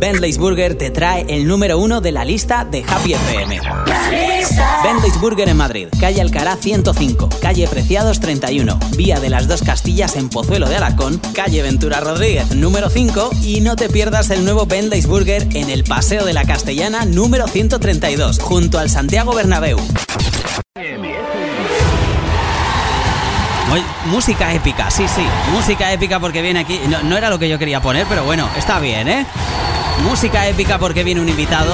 Bentley's Burger te trae el número uno de la lista de Happy FM. Bentley's Burger en Madrid, calle Alcará 105, calle Preciados 31, vía de las dos Castillas en Pozuelo de Alarcón, calle Ventura Rodríguez número 5 y no te pierdas el nuevo Bentley's Burger en el Paseo de la Castellana número 132, junto al Santiago Bernabéu. música épica, sí, sí. Música épica porque viene aquí. No, era lo que yo quería poner, pero bueno, está bien, ¿eh? Música épica porque viene un invitado.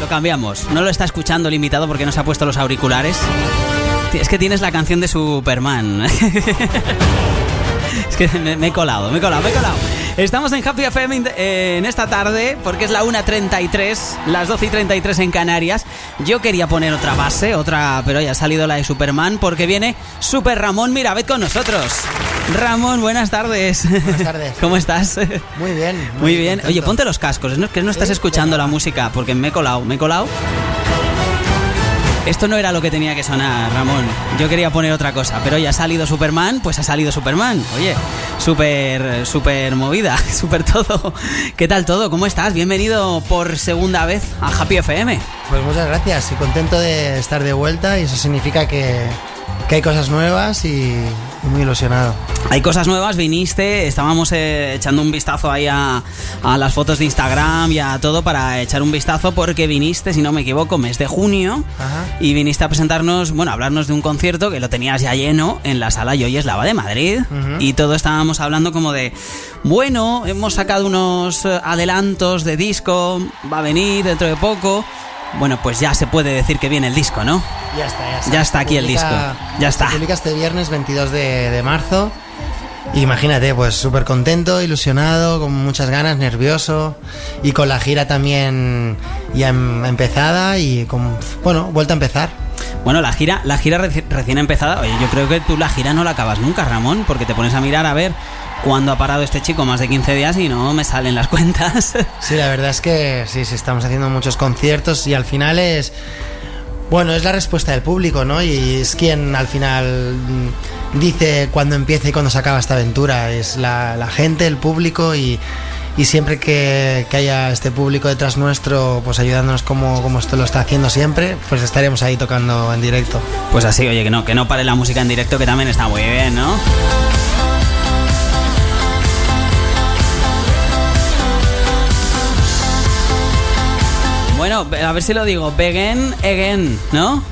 Lo cambiamos. No lo está escuchando el invitado porque no se ha puesto los auriculares. Es que tienes la canción de Superman. es que me, he colado, me he colado, me he colado. Estamos en Happy FM eh, en esta tarde porque es la 1.33, las 12.33 en Canarias. Yo quería poner otra base, otra, pero ya ha salido la de Superman porque viene Super Ramón Mirabet con nosotros. Ramón, buenas tardes. Buenas tardes. ¿Cómo estás? Muy bien. Muy, bien. Oye, ponte los cascos, es que no estás escuchando la música porque me he colado, me he colado. Esto no era lo que tenía que sonar, Ramón. Yo quería poner otra cosa, pero ya ha salido Superman, pues ha salido Superman. Oye, súper, súper movida, súper todo. ¿Qué tal todo? ¿Cómo estás? Bienvenido por segunda vez a Happy FM. Pues muchas gracias y contento de estar de vuelta y eso significa que, que hay cosas nuevas y muy ilusionado. Hay cosas nuevas, viniste, estábamos eh, echando un vistazo ahí a, las fotos de Instagram y a todo para echar un vistazo porque viniste, si no me equivoco, mes de junio y viniste a presentarnos, bueno, a hablarnos de un concierto que lo tenías ya lleno en la sala Yoyes Lava de Madrid y todo estábamos hablando como de, bueno, hemos sacado unos eh, adelantos de disco, va a venir dentro de poco. Bueno, pues ya se puede decir que viene el disco, ¿no? Ya está, ya está. Ya está aquí el disco. Ya está. Se publica este viernes 22 de, marzo. Imagínate, pues súper contento, ilusionado, con muchas ganas, nervioso y con la gira también ya em, empezada y con, bueno, vuelta a empezar. Bueno, la gira, la gira recién empezada, oye, yo creo que tú la gira no la acabas nunca, Ramón, porque te pones a mirar a ver cuándo ha parado este chico más de 15 días y no me salen las cuentas. Sí, la verdad es que sí, sí, estamos haciendo muchos conciertos y al final es... Bueno, es la respuesta del público, ¿no? Y es quien al final dice cuándo empieza y cuándo se acaba esta aventura. Es la, gente, el público y, siempre que, haya este público detrás nuestro, pues ayudándonos como, como esto lo está haciendo siempre, pues estaremos ahí tocando en directo. Pues así, oye, que no, que no pare la música en directo, que también está muy bien, ¿no? Bueno, a ver si lo digo. Begin again, ¿no?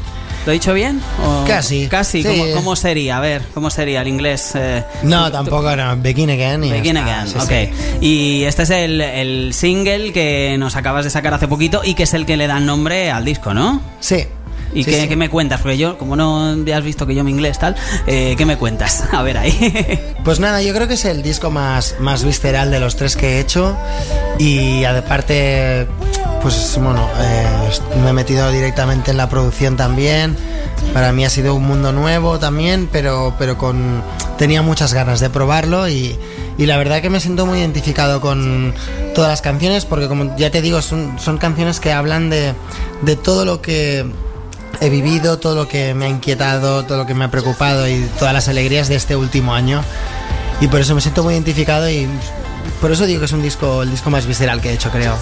¿Lo he dicho bien? casi. Casi. ¿Cómo, sería? A ver, ¿cómo sería el inglés? Eh, no, tampoco, no. Begin Again. Begin Again, ok. Y este es el, single que nos acabas de sacar hace poquito y que es el que le da nombre al disco, ¿no? Sí. ¿Y qué, me cuentas? Porque yo, como no has visto que yo me inglés tal, eh, ¿qué me cuentas? A ver ahí. Pues nada, yo creo que es el disco más, más visceral de los tres que he hecho. Y aparte, pues bueno, eh, me he metido directamente en la producción también. Para mí ha sido un mundo nuevo también, pero, pero con tenía muchas ganas de probarlo y, y la verdad que me siento muy identificado con todas las canciones porque como ya te digo, son, son canciones que hablan de, de todo lo que he vivido, todo lo que me ha inquietado, todo lo que me ha preocupado y todas las alegrías de este último año. Y por eso me siento muy identificado y por eso digo que es un disco, el disco más visceral que he hecho, creo.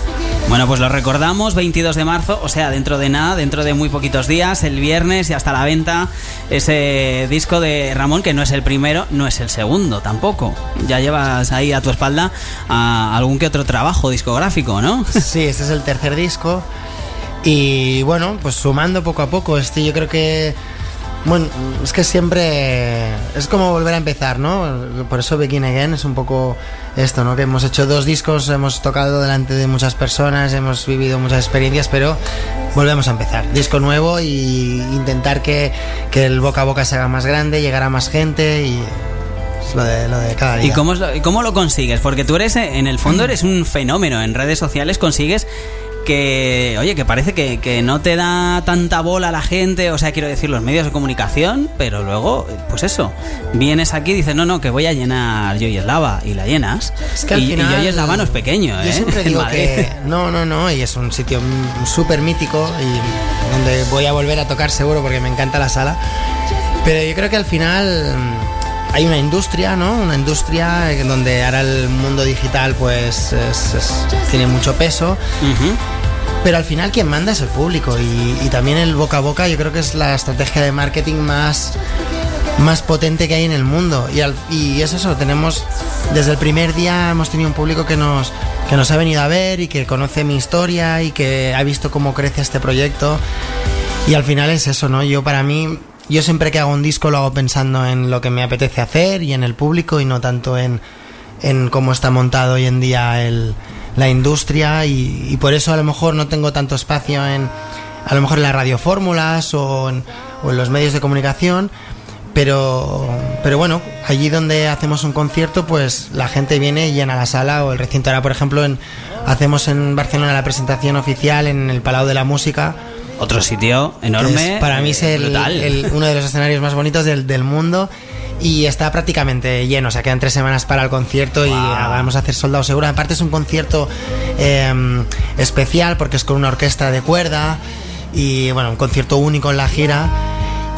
Bueno, pues lo recordamos, 22 de marzo, o sea, dentro de nada, dentro de muy poquitos días, el viernes y hasta la venta, ese disco de Ramón, que no es el primero, no es el segundo tampoco. Ya llevas ahí a tu espalda a algún que otro trabajo discográfico, ¿no? Sí, este es el tercer disco. Y bueno, pues sumando poco a poco, este yo creo que bueno, es que siempre es como volver a empezar, ¿no? Por eso Begin Again es un poco esto, ¿no? Que hemos hecho dos discos, hemos tocado delante de muchas personas, hemos vivido muchas experiencias, pero volvemos a empezar. Disco nuevo y intentar que, el boca a boca se haga más grande, llegar a más gente y lo de, lo de cada día. ¿Y cómo, ¿Y cómo lo consigues? Porque tú eres, en el fondo, eres un fenómeno. En redes sociales consigues que, oye, que parece que, no te da tanta bola la gente, o sea, quiero decir, los medios de comunicación, pero luego, pues eso, vienes aquí y dices, no, no, que voy a llenar Joy Lava y la llenas. Es que y, final, Lava no es pequeño, yo ¿eh? siempre digo que no, no, no, y es un sitio súper mítico y donde voy a volver a tocar seguro porque me encanta la sala. Pero yo creo que al final hay una industria, ¿no? Una industria donde ahora el mundo digital pues tiene mucho peso. Pero al final quien manda es el público y, también el boca a boca yo creo que es la estrategia de marketing más, más potente que hay en el mundo. Y, y es eso, tenemos desde el primer día hemos tenido un público que nos, que nos ha venido a ver y que conoce mi historia y que ha visto cómo crece este proyecto. Y al final es eso, ¿no? Yo para mí yo siempre que hago un disco lo hago pensando en lo que me apetece hacer y en el público y no tanto en, en cómo está montado hoy en día el, la industria y, por eso a lo mejor no tengo tanto espacio en a lo mejor en las radiofórmulas o en, o en los medios de comunicación pero pero bueno allí donde hacemos un concierto pues la gente viene y llena la sala o el recinto ahora por ejemplo en, hacemos en Barcelona la presentación oficial en el Palau de la Música otro sitio enorme. para mí es el, uno de los escenarios más bonitos del, del, mundo. Y está prácticamente lleno, o sea, quedan tres semanas para el concierto y vamos a hacer soldado seguro. Aparte es un concierto em, especial porque es con una orquesta de cuerda y bueno, un concierto único en la gira.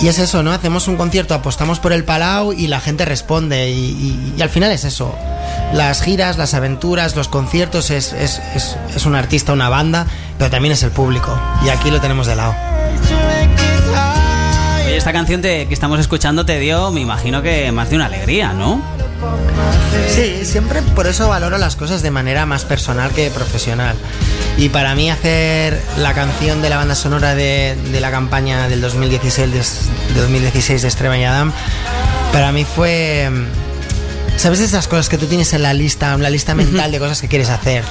Y es eso, ¿no? Hacemos un concierto, apostamos por el Palau y la gente responde. Y, y, al final es eso. Las giras, las aventuras, los conciertos, es, es, es, es un artista, una banda, pero también es el público. Y aquí lo tenemos de lado. Esta canción que estamos escuchando te dio, me imagino que más de una alegría, ¿no? Sí, siempre por eso valoro las cosas de manera más personal que profesional. Y para mí hacer la canción de la banda sonora de, la campaña del 2016 de, 2016 de Extrema y Adam, para mí fue... ¿Sabes esas cosas que tú tienes en la lista, en la lista mental de cosas que quieres hacer?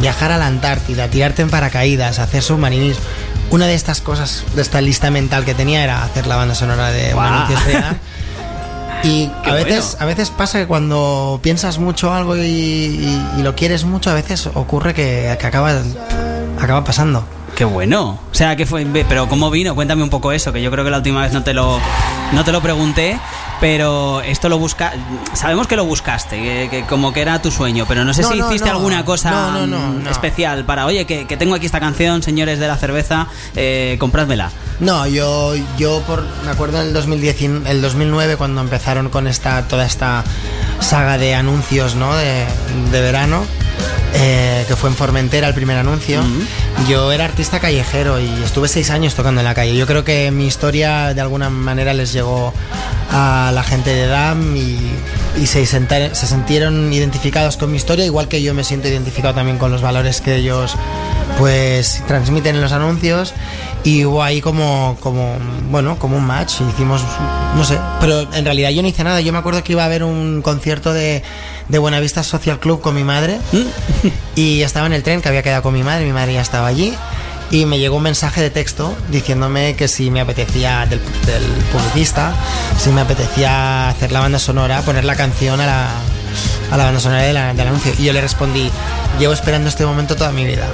Viajar a la Antártida, tirarte en paracaídas, hacer submarinismo. Una de estas cosas, de esta lista mental que tenía era hacer la banda sonora de wow. Una Y a veces, a veces pasa que cuando piensas mucho algo y, lo quieres mucho, a veces ocurre que, que acaba, acaba pasando. Qué bueno. O sea, que fue, pero ¿cómo vino? Cuéntame un poco eso, que yo creo que la última vez no te lo, no te lo pregunté, pero esto lo busca, sabemos que lo buscaste, que, como que era tu sueño, pero no sé si hiciste alguna cosa especial para, oye, que, tengo aquí esta canción, señores de la cerveza, eh, comprádmela. No, yo, yo por, me acuerdo en el, 2010, el 2009 cuando empezaron con esta, toda esta saga de anuncios, ¿no? De, de verano eh, que fue en Formentera el primer anuncio. Yo era artista callejero y estuve seis años tocando en la calle. Yo creo que mi historia de alguna manera les llegó a la gente de DAM y, se, se, sintieron identificados con mi historia, igual que yo me siento identificado también con los valores que ellos pues transmiten en los anuncios y hubo ahí como, como, bueno, como un match. Hicimos, no sé, pero en realidad yo no hice nada. Yo me acuerdo que iba a haber un concierto de, de Buenavista Social Club con mi madre ¿Mm? y estaba en el tren que había quedado con mi madre. Mi madre ya estaba allí y me llegó un mensaje de texto diciéndome que si me apetecía del, publicista, si me apetecía hacer la banda sonora, poner la canción a la, a la banda sonora del anuncio. Y yo le respondí, llevo esperando este momento toda mi vida.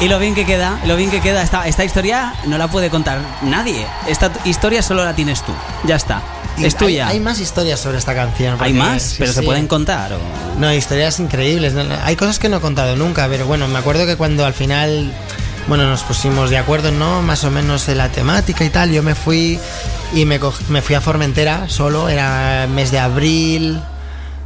Y, lo bien que queda, lo bien que queda, esta, esta historia no la puede contar nadie. Esta historia solo la tienes tú. Ya está. es tuya. Hay, más historias sobre esta canción. ¿Hay más? ¿Pero se pueden contar? No, historias increíbles. Hay cosas que no he contado nunca, pero bueno, me acuerdo que cuando al final bueno, nos pusimos de acuerdo, ¿no? Más o menos de la temática y tal. Yo me fui y me, me fui a Formentera solo, era mes de abril,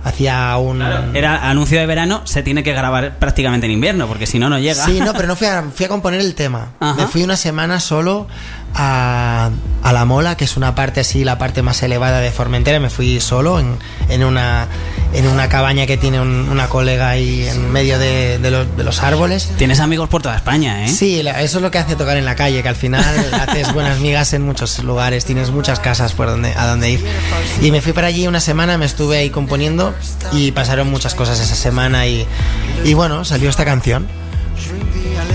hacía un... era anuncio de verano, se tiene que grabar prácticamente en invierno, porque si no, no llega. Sí, no, pero no fui a, fui a componer el tema. Me fui una semana solo a, a, La Mola, que es una parte así, la parte más elevada de Formentera. Me fui solo en, en una, en una cabaña que tiene una colega ahí en medio de, de, los, árboles. Tienes amigos por toda España, ¿eh? Sí, eso es lo que hace tocar en la calle, que al final haces buenas migas en muchos lugares, tienes muchas casas por donde, a donde ir. Y me fui para allí una semana, me estuve ahí componiendo y pasaron muchas cosas esa semana y, y bueno, salió esta canción.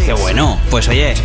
Qué bueno. Pues oye,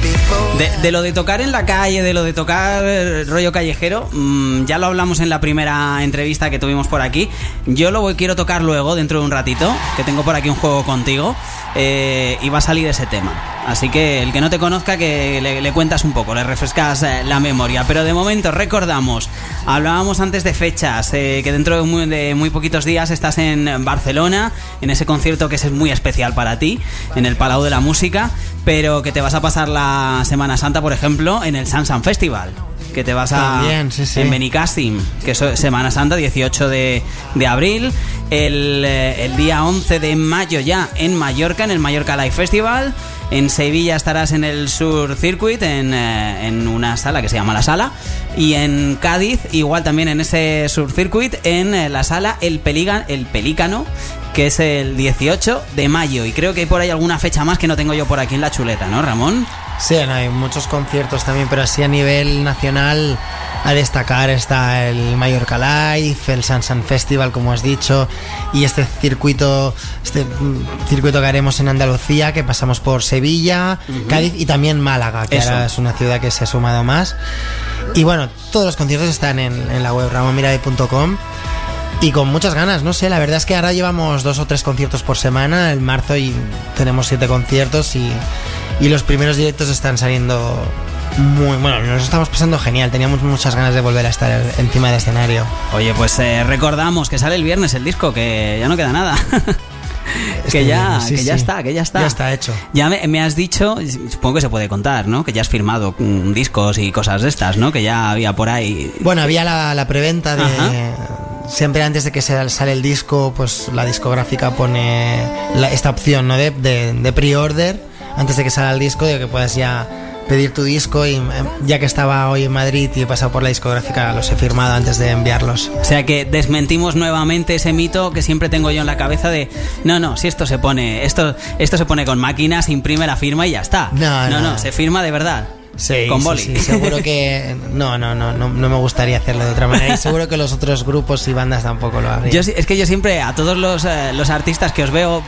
de, lo de tocar en la calle, de lo de tocar eh, rollo callejero, mm, ya lo hablamos en la primera entrevista que tuvimos por aquí. Yo lo quiero tocar luego, dentro de un ratito, que tengo por aquí un juego contigo, eh, y va a salir ese tema. Así que el que no te conozca, que le, cuentas un poco, le refrescas eh, la memoria. Pero de momento, recordamos, hablábamos antes de fechas, que dentro de muy, de muy, poquitos días estás en Barcelona, en ese concierto que es muy especial para ti, en el Palau de la Música. Pero que te vas a pasar la Semana Santa, por ejemplo, en el Sansan Festival que te vas a También, sí, sí. en Benicassim, que es Semana Santa, 18 de, de abril, el, eh, el, día 11 de mayo ya en Mallorca, en el Mallorca Live Festival. En Sevilla estarás en el Sur Circuit, en, eh, en, una sala que se llama La Sala. Y en Cádiz, igual también en ese Sur Circuit, en eh, la sala El, Peligan, el Pelícano, que es el 18 de mayo. Y creo que hay por ahí alguna fecha más que no tengo yo por aquí en la chuleta, ¿no, Ramón? Sí, hay muchos conciertos también, pero así a nivel nacional a destacar está el Mallorca Live, el Sansan Festival, como has dicho, y este circuito, este circuito que haremos en Andalucía, que pasamos por Sevilla, uh -huh. Cádiz y también Málaga, que Eso. ahora es una ciudad que se ha sumado más. Y bueno, todos los conciertos están en, en la web ramonmirabe.com. Y con muchas ganas, no sé, la verdad es que ahora llevamos dos o tres conciertos por semana, en marzo y tenemos siete conciertos y, y los primeros directos están saliendo muy bueno, nos estamos pasando genial, teníamos muchas ganas de volver a estar encima del escenario. Oye, pues eh, recordamos que sale el viernes el disco, que ya no queda nada. que ya, sí, que ya sí. está, que ya está. Ya está hecho. Ya me, me, has dicho, supongo que se puede contar, ¿no? Que ya has firmado mm, discos y cosas de estas, ¿no? Que ya había por ahí. Bueno, había la, la preventa de. Siempre antes de que sale el disco, pues la discográfica pone la, esta opción, ¿no? De, de, de pre-order, antes de que salga el disco, de que puedas ya pedir tu disco y ya que estaba hoy en Madrid y he pasado por la discográfica los he firmado antes de enviarlos. O sea que desmentimos nuevamente ese mito que siempre tengo yo en la cabeza de no, no, si esto se pone, esto, esto se pone con máquina, se imprime la firma y ya está. No, no, no, no se firma de verdad. Sí, con boli. Sí, sí, seguro que no, no, no, no, no me gustaría hacerlo de otra manera y seguro que los otros grupos y bandas tampoco lo harían. Yo, es que yo siempre a todos los, eh, los artistas que os veo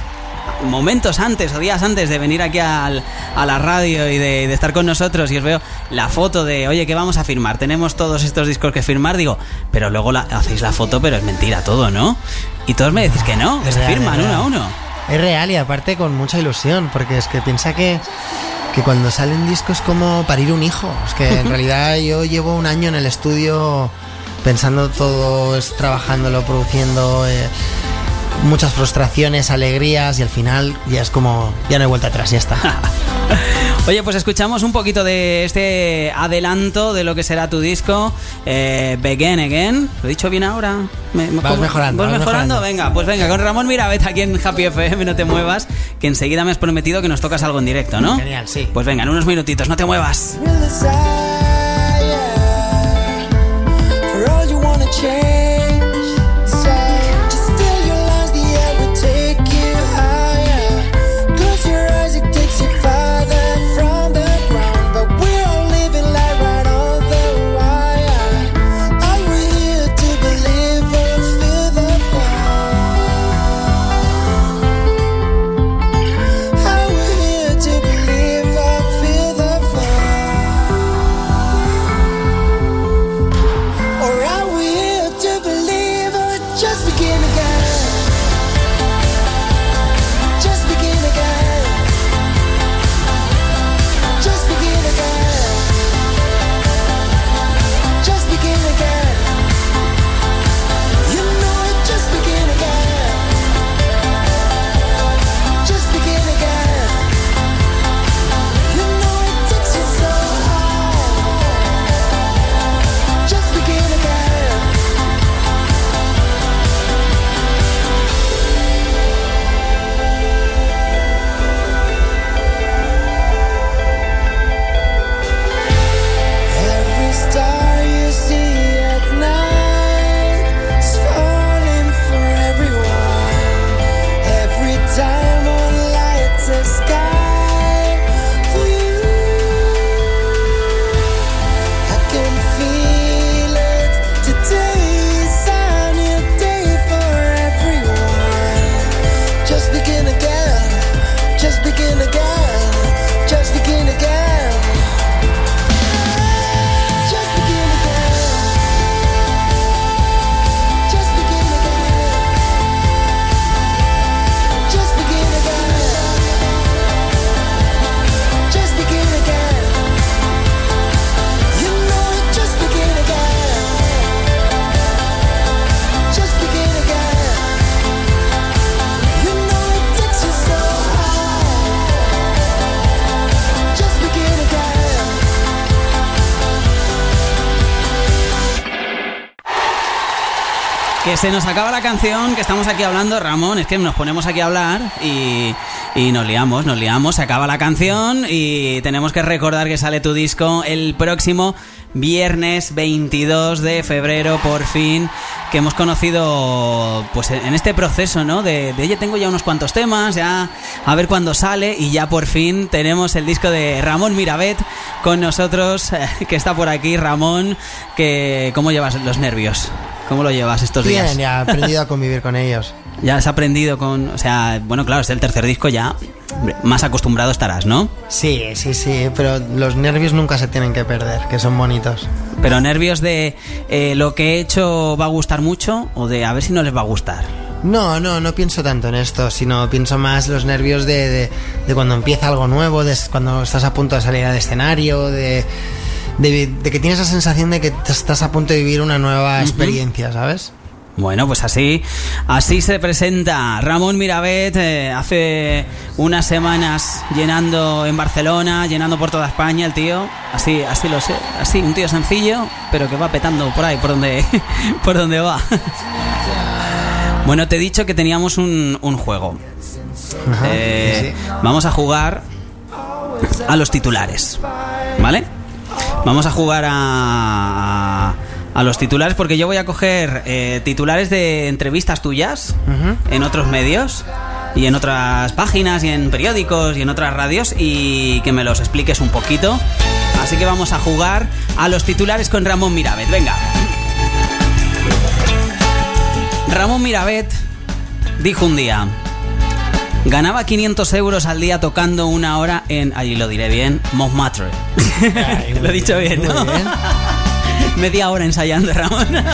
momentos antes o días antes de venir aquí al, a la radio y de, de, estar con nosotros y os veo la foto de, oye, ¿qué vamos a firmar? Tenemos todos estos discos que firmar, digo, pero luego la, hacéis la foto, pero es mentira todo, ¿no? Y todos me decís que no, que se firman uno a uno. Es real y aparte con mucha ilusión, porque es que piensa que, que cuando sale un disco es como parir un hijo. Es que en realidad yo llevo un año en el estudio pensando todo, es trabajándolo, produciendo. Eh, muchas frustraciones, alegrías y al final ya es como, ya no hay vuelta atrás, ya está. Oye, pues escuchamos un poquito de este adelanto de lo que será tu disco, eh, Begin Again. ¿Lo he dicho bien ahora? ¿Me, me vas mejorando. ¿Vas vas mejorando? Venga, pues venga, con Ramón Mirabet aquí en Happy FM, no te muevas, que enseguida me has prometido que nos tocas algo en directo, ¿no? Genial, sí. Pues venga, en unos minutitos, no te muevas. Se nos acaba la canción, que estamos aquí hablando, Ramón, es que nos ponemos aquí a hablar y, y nos liamos, nos liamos, se acaba la canción y tenemos que recordar que sale tu disco el próximo viernes 22 de febrero, por fin, que hemos conocido pues en este proceso, ¿no? De, de, tengo ya unos cuantos temas, ya a ver cuándo sale y ya por fin tenemos el disco de Ramón Mirabet con nosotros, que está por aquí, Ramón, que ¿cómo llevas los nervios? ¿Cómo lo llevas estos Bien, días? ya he aprendido a convivir con ellos. Ya has aprendido con, o sea, bueno, claro, es el tercer disco ya, más acostumbrado estarás, ¿no? Sí, sí, sí, pero los nervios nunca se tienen que perder, que son bonitos. Pero nervios de eh, lo que he hecho va a gustar mucho o de a ver si no les va a gustar. No, no, no pienso tanto en esto, sino pienso más los nervios de, de, de cuando empieza algo nuevo, de cuando estás a punto de salir al escenario, de, de, de que tienes la sensación de que estás a punto de vivir una nueva experiencia, uh -huh. ¿sabes? Bueno, pues así, así se presenta Ramón Mirabet eh, hace unas semanas llenando en Barcelona, llenando por toda España el tío, así, así lo sé, así un tío sencillo, pero que va petando por ahí, por donde, por donde va. Bueno, te he dicho que teníamos un, un juego. Ajá, Eh, sí. Vamos a jugar a los titulares, ¿vale? Vamos a jugar a, a los titulares porque yo voy a coger eh, titulares de entrevistas tuyas en otros medios y en otras páginas y en periódicos y en otras radios y que me los expliques un poquito. Así que vamos a jugar a los titulares con Ramón Mirabet. Venga. Ramón Mirabet dijo un día, ganaba 500 euros al día tocando una hora en, allí lo diré bien, Montmartre. Ay, lo he dicho bien, ¿no? bien. Media hora ensayando, Ramón.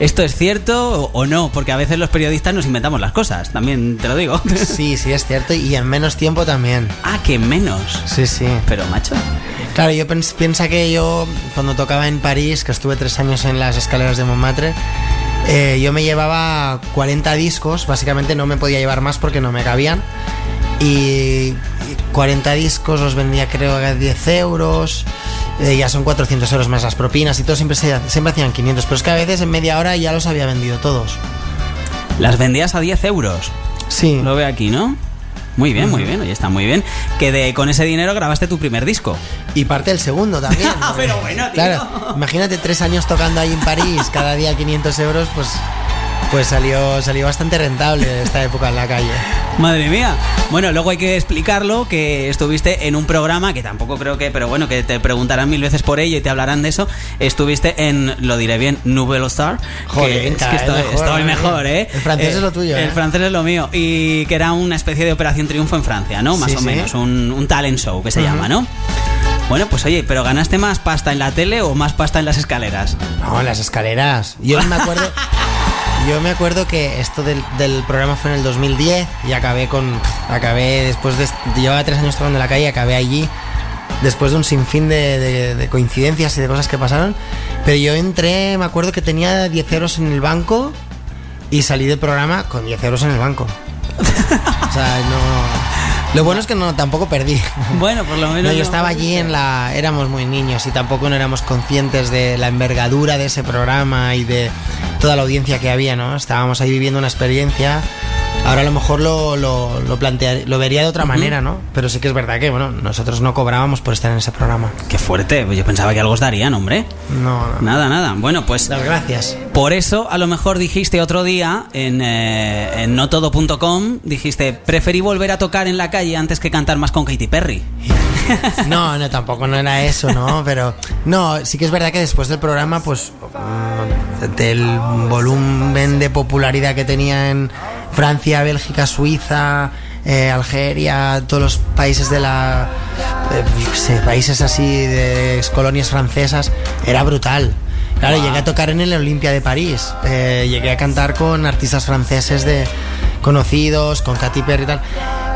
¿Esto es cierto o- no? Porque a veces los periodistas nos inventamos las cosas, también te lo digo. Sí, sí, es cierto, y en menos tiempo también. ah, que menos. Sí, sí. Pero, macho. Claro, yo piensa que yo cuando tocaba en París, que estuve tres años en las escaleras de Montmartre, eh, yo me llevaba 40 discos, básicamente no me podía llevar más porque no me cabían. Y 40 discos los vendía creo a 10 euros, eh, ya son 400 euros más las propinas y todo, siempre, se- siempre hacían 500, pero es que a veces en media hora ya los había vendido todos. Las vendías a 10 euros. Sí. Lo veo aquí, ¿no? Muy bien, muy bien, oye, está muy bien. Que de, con ese dinero grabaste tu primer disco. Y parte del segundo también. Ah, pero bueno, tío. Claro, imagínate tres años tocando ahí en París, cada día 500 euros, pues, pues salió, salió bastante rentable esta época en la calle. Madre mía. Bueno, luego hay que explicarlo que estuviste en un programa que tampoco creo que, pero bueno, que te preguntarán mil veces por ello y te hablarán de eso. Estuviste en, lo diré bien, Nouvelle Star. Joder, que, es que estoy, mejor, estoy ¿eh? mejor, ¿eh? El francés es lo tuyo, El ¿eh? francés es lo mío. Y que era una especie de Operación Triunfo en Francia, ¿no? Más Sí, o sí. menos. Un, un talent show que se Ujú. llama, ¿no? Bueno, pues oye, ¿pero ganaste más pasta en la tele o más pasta en las escaleras? No, las escaleras. Yo me acuerdo. Yo me acuerdo que esto del, del programa fue en el 2010 y acabé con. Acabé después de. Llevaba tres años tocando en la calle y acabé allí. Después de un sinfín de, de- de coincidencias y de cosas que pasaron. Pero yo entré, me acuerdo que tenía 10 euros en el banco y salí del programa con 10 euros en el banco. O sea, no. Lo bueno es que no tampoco perdí. Bueno, por lo menos. No, yo estaba allí en la. Éramos muy niños y tampoco no éramos conscientes de la envergadura de ese programa y de toda la audiencia que había, ¿no? Estábamos ahí viviendo una experiencia. Ahora a lo mejor lo, lo, lo, lo vería de otra manera, ¿no? Pero sí que es verdad que, bueno, nosotros no cobrábamos por estar en ese programa. Qué fuerte. Yo pensaba que algo os darían, hombre. No, no. Nada, nada. Bueno, pues. Las gracias. Por eso, a lo mejor dijiste otro día en, eh, en notodo.com, dijiste, preferí volver a tocar en la calle antes que cantar más con Katy Perry. No, no, tampoco no era eso, ¿no? Pero no, sí que es verdad que después del programa, pues mm, del volumen de popularidad que tenía en Francia, Bélgica, Suiza, eh, Algeria, todos los países de la, eh, yo sé, países así de colonias francesas, era brutal. Claro, llegué a tocar en el Olimpia de París, eh, llegué a cantar con artistas franceses de conocidos, con Katy Perry y tal.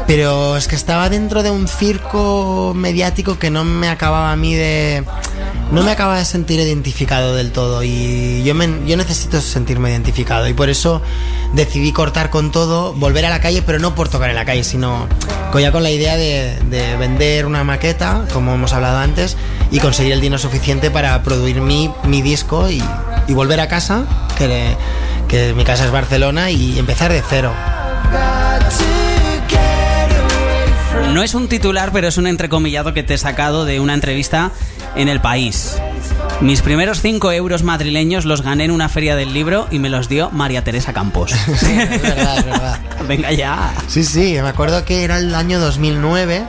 Pero es que estaba dentro de un circo mediático que no me acababa a mí de. No me acaba de sentir identificado del todo. Y yo, me- yo necesito sentirme identificado. Y por eso decidí cortar con todo, volver a la calle, pero no por tocar en la calle, sino ya con la idea de, de vender una maqueta, como hemos hablado antes, y conseguir el dinero suficiente para producir mi, mi disco y, y volver a casa, que, que mi casa es Barcelona, y empezar de cero. No es un titular, pero es un entrecomillado que te he sacado de una entrevista en El País. Mis primeros 5 euros madrileños los gané en una feria del libro y me los dio María Teresa Campos. Sí, es verdad, es verdad. Venga ya. Sí, sí, me acuerdo que era el año 2009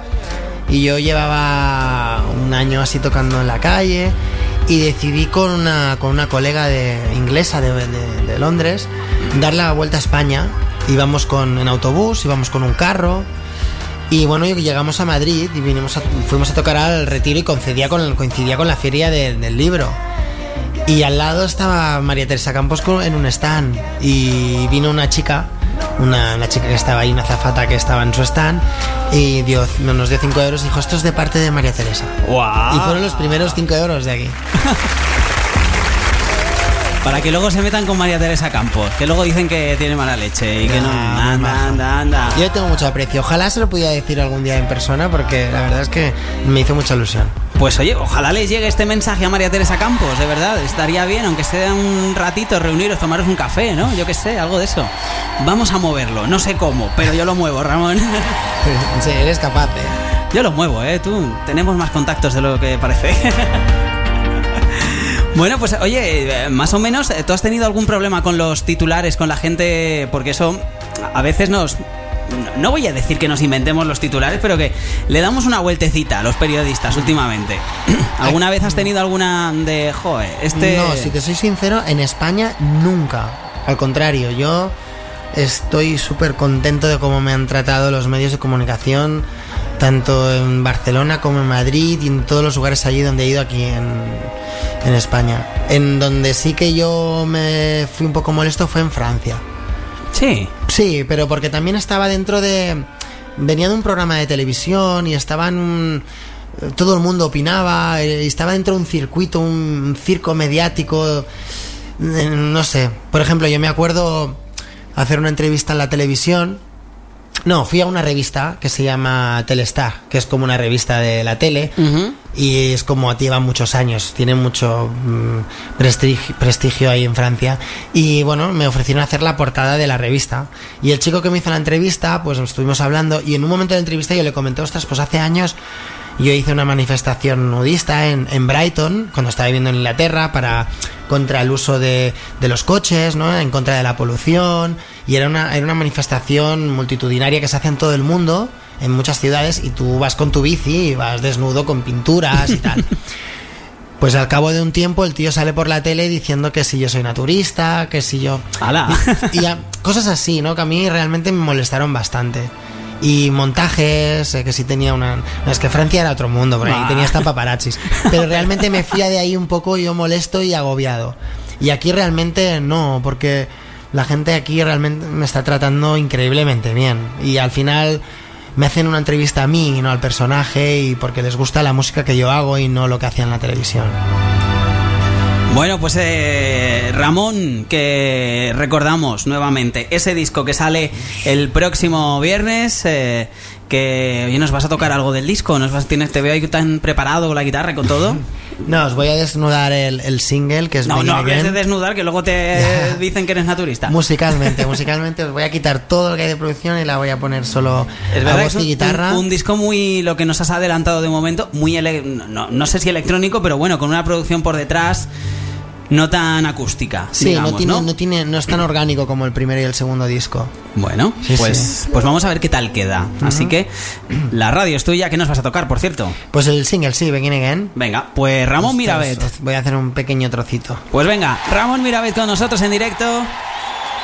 y yo llevaba un año así tocando en la calle y decidí con una, con una colega de, inglesa de, de- de Londres dar la vuelta a España. Íbamos con, en autobús, íbamos con un carro y bueno, llegamos a Madrid y vinimos a- fuimos a tocar al retiro y coincidía con, coincidía con la feria de- del libro. Y al lado estaba María Teresa Campos en un stand. Y vino una chica, una, una chica que estaba ahí, una zafata que estaba en su stand, y dio, nos dio 5 euros y dijo, esto es de parte de María Teresa. ¡Guau! Y fueron los primeros 5 euros de aquí. Para que luego se metan con María Teresa Campos, que luego dicen que tiene mala leche y que no. Anda, anda, anda. Yo tengo mucho aprecio. Ojalá se lo pudiera decir algún día en persona porque la verdad es que me hizo mucha ilusión. Pues oye, ojalá les llegue este mensaje a María Teresa Campos, de verdad, estaría bien, aunque sea un ratito reuniros, tomaros un café, ¿no? Yo qué sé, algo de eso. Vamos a moverlo, no sé cómo, pero yo lo muevo, Ramón. Sí, eres capaz, ¿eh? Yo lo muevo, ¿eh? Tú, tenemos más contactos de lo que parece. Bueno, pues oye, más o menos, ¿tú has tenido algún problema con los titulares, con la gente? Porque eso a veces nos... No voy a decir que nos inventemos los titulares, pero que le damos una vueltecita a los periodistas últimamente. ¿Alguna vez has tenido alguna de, joder, este... No, si te soy sincero, en España nunca. Al contrario, yo estoy súper contento de cómo me han tratado los medios de comunicación, tanto en Barcelona como en Madrid y en todos los lugares allí donde he ido aquí en, en España. En donde sí que yo me fui un poco molesto fue en Francia. Sí. Sí, pero porque también estaba dentro de... Venía de un programa de televisión y estaba en un... Todo el mundo opinaba, eh, y estaba dentro de un circuito, un circo mediático, eh, no sé. Por ejemplo, yo me acuerdo hacer una entrevista en la televisión. No, fui a una revista que se llama Telestar, que es como una revista de la tele. Y es como lleva muchos años, tiene mucho mm, prestigio, prestigio ahí en Francia. Y bueno, me ofrecieron hacer la portada de la revista. Y el chico que me hizo la entrevista, pues estuvimos hablando. Y en un momento de la entrevista yo le comenté, ostras, pues hace años yo hice una manifestación nudista en, en Brighton, cuando estaba viviendo en Inglaterra, para contra el uso de, de los coches, ¿no? En contra de la polución. Y era una, era una manifestación multitudinaria que se hace en todo el mundo, en muchas ciudades, y tú vas con tu bici y vas desnudo con pinturas y tal. Pues al cabo de un tiempo el tío sale por la tele diciendo que si yo soy naturista, que si yo... ¡Hala! Y cosas así, ¿no? Que a mí realmente me molestaron bastante. Y montajes, eh, que sí tenía una... no, es que Francia era otro mundo, por ahí Ah. tenía hasta paparazzis. Pero realmente me fía de ahí un poco yo molesto y agobiado. Y aquí realmente no, porque la gente aquí realmente me está tratando increíblemente bien. Y al final me hacen una entrevista a mí y no al personaje y porque les gusta la música que yo hago y no lo que hacía en la televisión. Bueno, pues eh, Ramón, que recordamos nuevamente ese disco que sale el próximo viernes, eh, que hoy nos vas a tocar algo del disco, nos vas, tienes, te veo ahí tan preparado con la guitarra y con todo. No, os voy a desnudar el, el single que es No, no hables de desnudar, que luego te dicen que eres naturista. Musicalmente, musicalmente os voy a quitar todo lo que hay de producción y la voy a poner solo Es a voz y un, guitarra. un- un disco muy, lo que nos has adelantado de momento, muy, ele- no, no sé si electrónico, pero bueno, con una producción por detrás no tan acústica. sí, digamos, no, tiene, ¿no? ¿no? tiene, no es tan orgánico como el primero y el segundo disco. Bueno, Sí, pues, sí. pues vamos a ver qué tal queda. Así que la radio es tuya, ¿qué nos vas a tocar, por cierto? Pues el single, sí, Begin Again. Venga, pues Ramón Os- Mirabet. voy a hacer un pequeño trocito. Pues venga, Ramón Mirabet con nosotros en directo.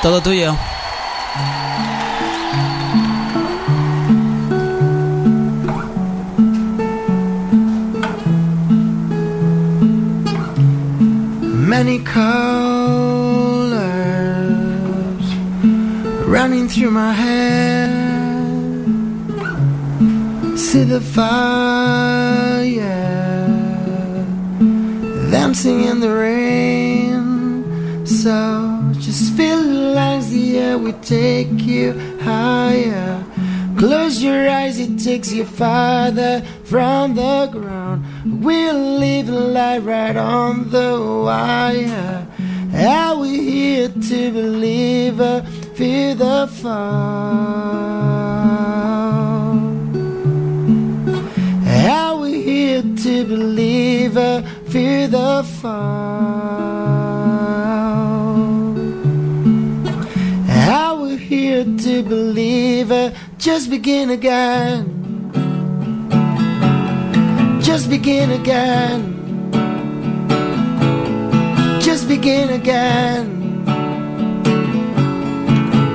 Todo tuyo. Many colors running through my head. See the fire dancing in the rain. So just feel like the air will take you higher. Close your eyes, it takes you farther from the ground. We'll live light right on the wire. Are we here to believe or fear the fall? Are we here to believe or fear the fall? Are we here to believe or just begin again? Just begin again just begin again.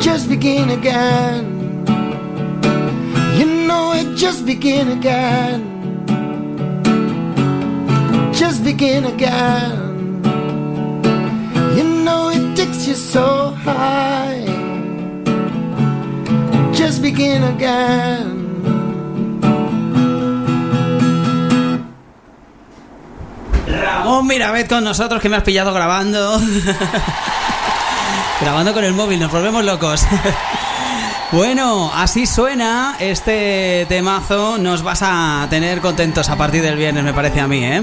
Just begin again. You know it, just begin again. Just begin again. You know it takes you so high. Just begin again. Ramón Mirabet con nosotros, que me has pillado grabando. grabando con el móvil, nos volvemos locos. bueno, así suena este temazo. Nos vas a tener contentos a partir del viernes, me parece a mí, ¿eh?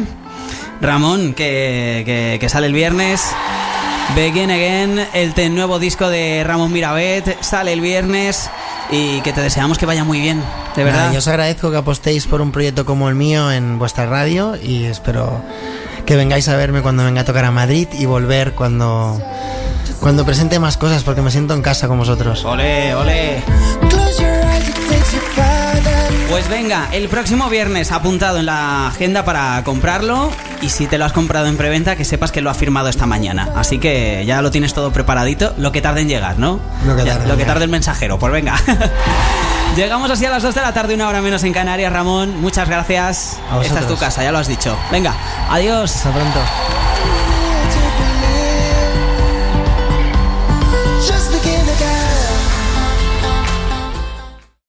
Ramón, que, que, que sale el viernes. Begin Again, el nuevo disco de Ramón Mirabet, sale el viernes y que te deseamos que vaya muy bien, de verdad. Nada, yo os agradezco que apostéis por un proyecto como el mío en vuestra radio y espero que vengáis a verme cuando venga a tocar a Madrid y volver cuando, cuando presente más cosas porque me siento en casa con vosotros. Ole, ole. Pues venga, el próximo viernes apuntado en la agenda para comprarlo y si te lo has comprado en preventa que sepas que lo ha firmado esta mañana. Así que ya lo tienes todo preparadito, lo que tarde en llegar, ¿no? Lo que tarde en lo que llegar. tarde el mensajero, pues venga. Llegamos así a las 2 de la tarde, una hora menos en Canarias, Ramón. Muchas gracias. A Esta es tu casa, ya lo has dicho. Venga, adiós. Hasta pronto.